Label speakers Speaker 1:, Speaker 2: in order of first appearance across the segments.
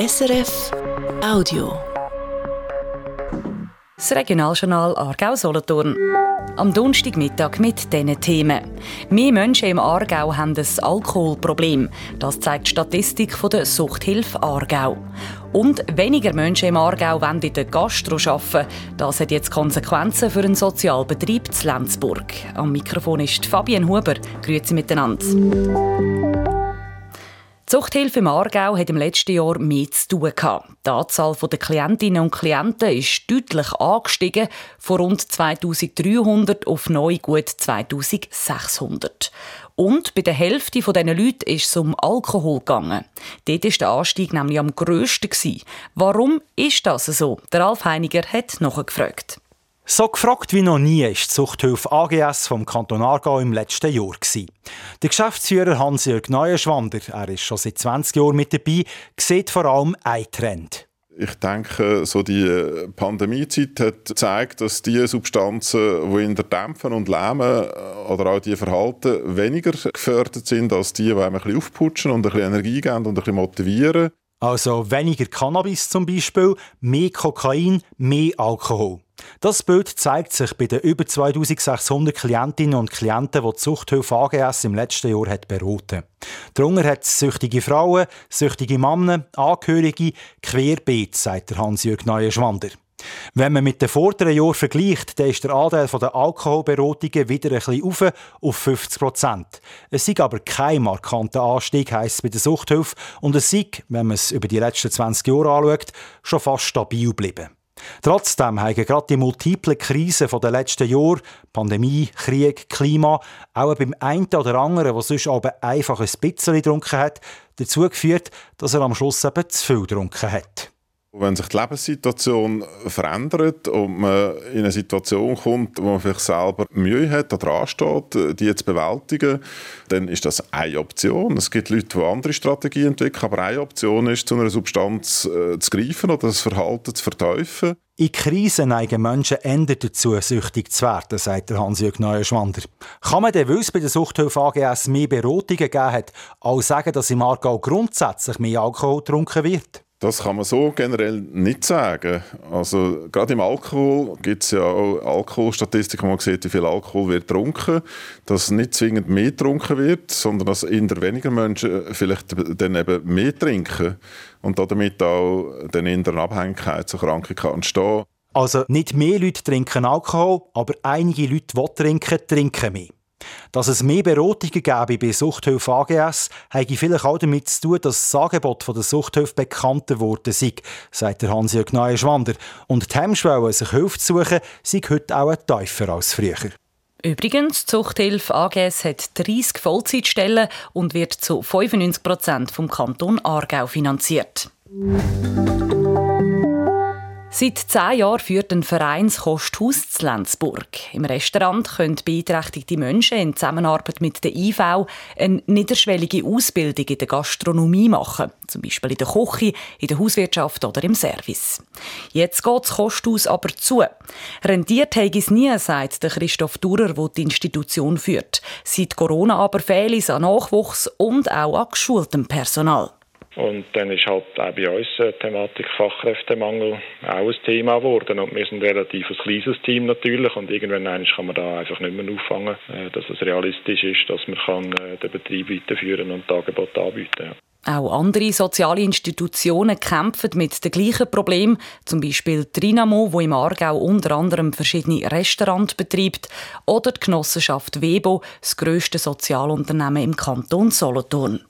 Speaker 1: SRF Audio.
Speaker 2: Das Regionaljournal Aargau-Solothurn. Am Donnerstagmittag mit diesen Themen. Mehr Menschen im Aargau haben ein Alkoholproblem. Das zeigt die Statistik der Suchthilfe Aargau. Und weniger Menschen im Aargau wollen in der Gastro arbeiten. Das hat jetzt Konsequenzen für einen Sozialbetrieb zu Lenzburg. Am Mikrofon ist Fabienne Huber. Grüezi miteinander. Die Suchthilfe im Aargau hat im letzten Jahr mehr zu tun gehabt. Die Anzahl der Klientinnen und Klienten ist deutlich angestiegen, von rund 2300 auf neu gut 2600. Und bei der Hälfte dieser Leute ist es um Alkohol gegangen. Dort war der Anstieg nämlich am grössten. Warum ist das so? Der Ralf Heiniger hat nachgefragt.
Speaker 3: So gefragt wie noch nie ist die Zuchthilfe AGS vom Kanton Aargau im letzten Jahr. Der Geschäftsführer Hans-Jörg Neuenschwander, er ist schon seit 20 Jahren mit dabei, sieht vor allem einen Trend.
Speaker 4: Ich denke, so die Pandemiezeit hat gezeigt, dass die Substanzen, die in der Dämpfen und Lähmen oder auch die Verhalten weniger gefördert sind als die, die einem ein bisschen aufputschen und ein bisschen Energie geben und ein bisschen motivieren.
Speaker 3: Also weniger Cannabis zum Beispiel, mehr Kokain, mehr Alkohol. Das Bild zeigt sich bei den über 2600 Klientinnen und Klienten, die die Zuchthilfe AGS im letzten Jahr hat beraten. Darunter hat es süchtige Frauen, süchtige Männer, Angehörige, querbeet, sagt Hans-Jürg Neuenschwander. Wenn man mit den vorderen Jahren vergleicht, dann ist der Anteil der Alkoholberatungen wieder ein bisschen auf, auf 50 Prozent. Es sei aber kein markanter Anstieg, heisst es bei der Suchthilfe, und es sei, wenn man es über die letzten 20 Jahre anschaut, schon fast stabil geblieben. Trotzdem haben gerade die multiplen Krisen der letzten Jahre, Pandemie, Krieg, Klima, auch beim einen oder anderen, der sonst aber einfach ein bisschen getrunken hat, dazu geführt, dass er am Schluss eben zu viel getrunken hat.
Speaker 4: Wenn sich die Lebenssituation verändert und man in eine Situation kommt, wo man vielleicht selber Mühe hat, dran steht, die zu bewältigen, dann ist das eine Option. Es gibt Leute, die andere Strategien entwickeln, aber eine Option ist, zu einer Substanz äh, zu greifen oder das Verhalten zu verteufeln.
Speaker 3: In Krisen neigen Menschen eher dazu, süchtig zu werden, sagt Hans-Jörg Neuenschwander. Kann man denn, weil es bei der Suchthilfe AGS mehr Beratungen gegeben hat, auch sagen, dass im Aargau grundsätzlich mehr Alkohol getrunken wird?
Speaker 4: Das kann man so generell nicht sagen. Also gerade im Alkohol gibt es ja auch Alkoholstatistiken, wo man sieht, wie viel Alkohol wird getrunken. Dass nicht zwingend mehr getrunken wird, sondern dass der weniger Menschen vielleicht dann eben mehr trinken und damit auch dann in der Abhängigkeit zur Krankheit kann entstehen.
Speaker 3: Also nicht mehr Leute trinken Alkohol, aber einige Leute, die trinken, trinken mehr. Dass es mehr Beratungen gäbe bei Suchthilfe AGS, habe vielleicht auch damit zu tun, dass das Angebot der Suchthilfe bekannter geworden sei, sagt Hans-Jörg Neuenschwander. Und die Hemmschwelle, sich Hilfe zu suchen, sei heute auch tiefer als früher.
Speaker 2: Übrigens, die Zuchthilfe AGS hat 30 Vollzeitstellen und wird zu 95 Prozent vom Kanton Aargau finanziert. Seit zehn Jahren führt ein Vereinskosthaus zu Lenzburg. Im Restaurant können beeinträchtigte Menschen in Zusammenarbeit mit der IV eine niederschwellige Ausbildung in der Gastronomie machen. Zum Beispiel in der Küche, in der Hauswirtschaft oder im Service. Jetzt geht das Kosthaus aber zu. Rendiert hat es nie, sagt Christoph Durer, der die Institution führt. Seit Corona aber fehlt es an Nachwuchs und auch an geschultem Personal.
Speaker 5: Und dann ist halt auch bei uns die Thematik Fachkräftemangel auch ein Thema geworden. Und wir sind ein relativ ein kleines Team natürlich und irgendwann kann man da einfach nicht mehr auffangen, äh, dass es realistisch ist, dass man äh, den Betrieb weiterführen und Angebote anbieten
Speaker 2: kann. Auch andere soziale Institutionen kämpfen mit den gleichen Problemen. Zum Beispiel Trinamo, wo im Aargau unter anderem verschiedene Restaurants betreibt, oder die Genossenschaft Webo, das grösste Sozialunternehmen im Kanton Solothurn.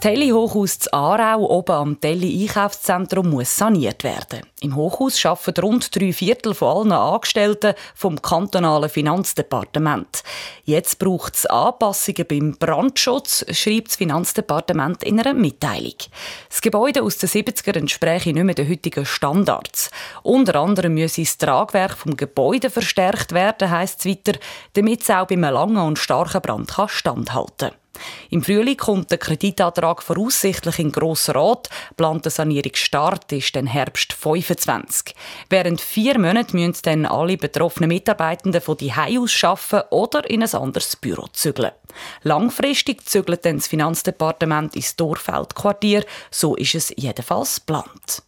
Speaker 2: Das Telly-Hochhaus zu Aarau oben am Telly-Einkaufszentrum muss saniert werden. Im Hochhaus arbeiten rund drei Viertel von allen Angestellten vom kantonalen Finanzdepartement. Jetzt braucht es Anpassungen beim Brandschutz, schreibt das Finanzdepartement in einer Mitteilung. Das Gebäude aus den 70er entspreche nicht mehr den heutigen Standards. Unter anderem müsse das Tragwerk vom Gebäude verstärkt werden, heisst es weiter, damit es auch bei einem langen und starken Brand standhalten kann. Im Frühling kommt der Kreditantrag voraussichtlich in den Grossen Rat. Plante Sanierungsstart ist dann Herbst 25. Während vier Monaten müssen dann alle betroffenen Mitarbeitenden von die aus arbeiten oder in ein anderes Büro zügeln. Langfristig zügelt dann das Finanzdepartement ins Dorfeldquartier. So ist es jedenfalls geplant.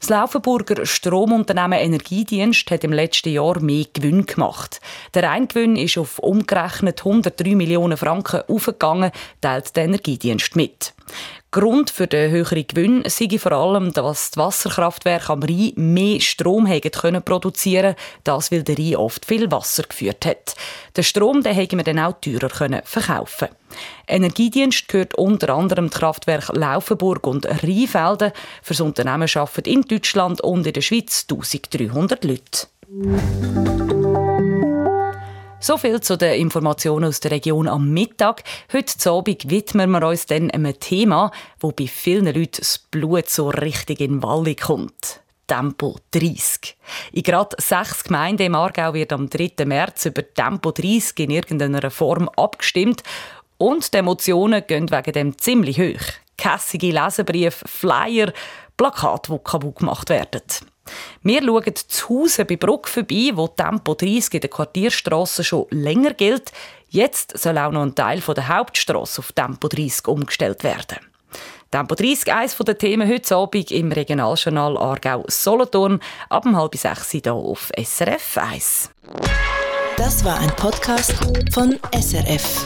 Speaker 2: Das Laufenburger Stromunternehmen Energiedienst hat im letzten Jahr mehr Gewinn gemacht. Der Eingewinn ist auf umgerechnet 103 Millionen Franken aufgegangen, teilt der Energiedienst mit. Grund für den höheren Gewinn sei vor allem, dass die Wasserkraftwerke am Rhein mehr Strom können produzieren das weil der Rhein oft viel Wasser geführt hat. Den Strom den wir dann auch teurer können verkaufen. Energiedienst gehört unter anderem die Kraftwerke Laufenburg und Rheinfelden. Für das Unternehmen arbeiten in Deutschland und in der Schweiz 1300 Leute. So viel zu den Informationen aus der Region am Mittag. Heute Abend widmen wir uns dann einem Thema, wo bei vielen Leuten das Blut so richtig in Walle kommt. Tempo 30. In gerade sechs Gemeinden im Aargau wird am 3. März über Tempo 30 in irgendeiner Form abgestimmt und die Emotionen gehen wegen dem ziemlich hoch. Kässige Leserbriefe, Flyer, Plakate, die kaputt gemacht werden. Wir schauen zu Hause bei Bruck vorbei, wo Tempo 30 in der Quartierstrasse schon länger gilt. Jetzt soll auch noch ein Teil der Hauptstrasse auf Tempo 30 umgestellt werden. Tempo 30, eines der Themen heute Abend im Regionaljournal Aargau-Solothurn, ab um halb sechs hier auf SRF 1.
Speaker 1: Das war ein Podcast von SRF.